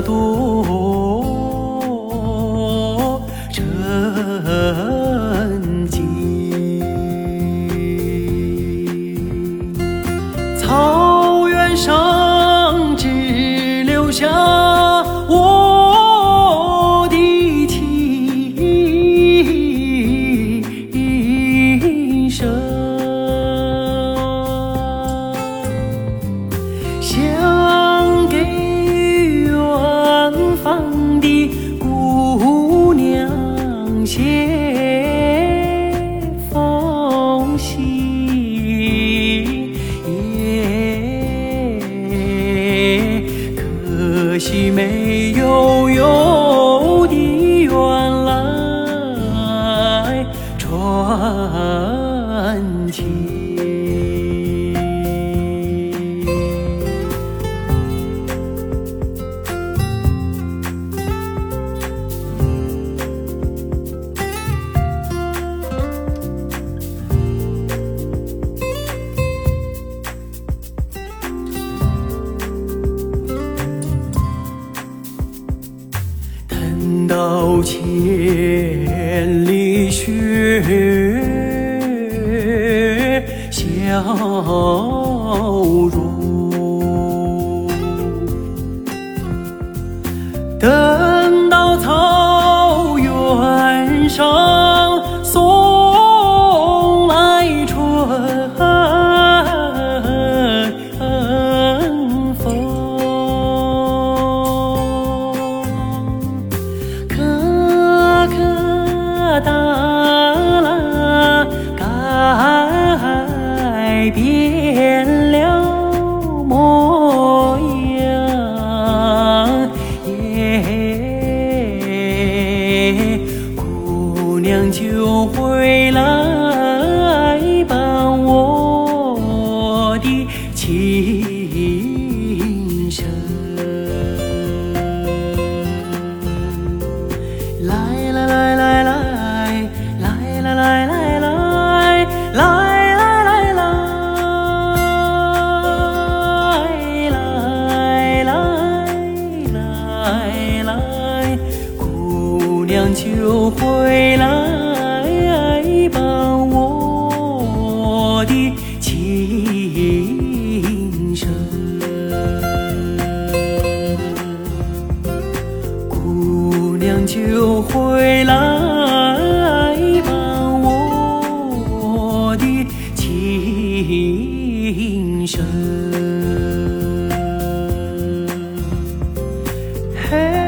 渡千里雪消融等到草原上就回来吧，我的情深。来来来来来来来来来来来来来来来来，姑娘就回来。就回来吧，我的琴声。嘿。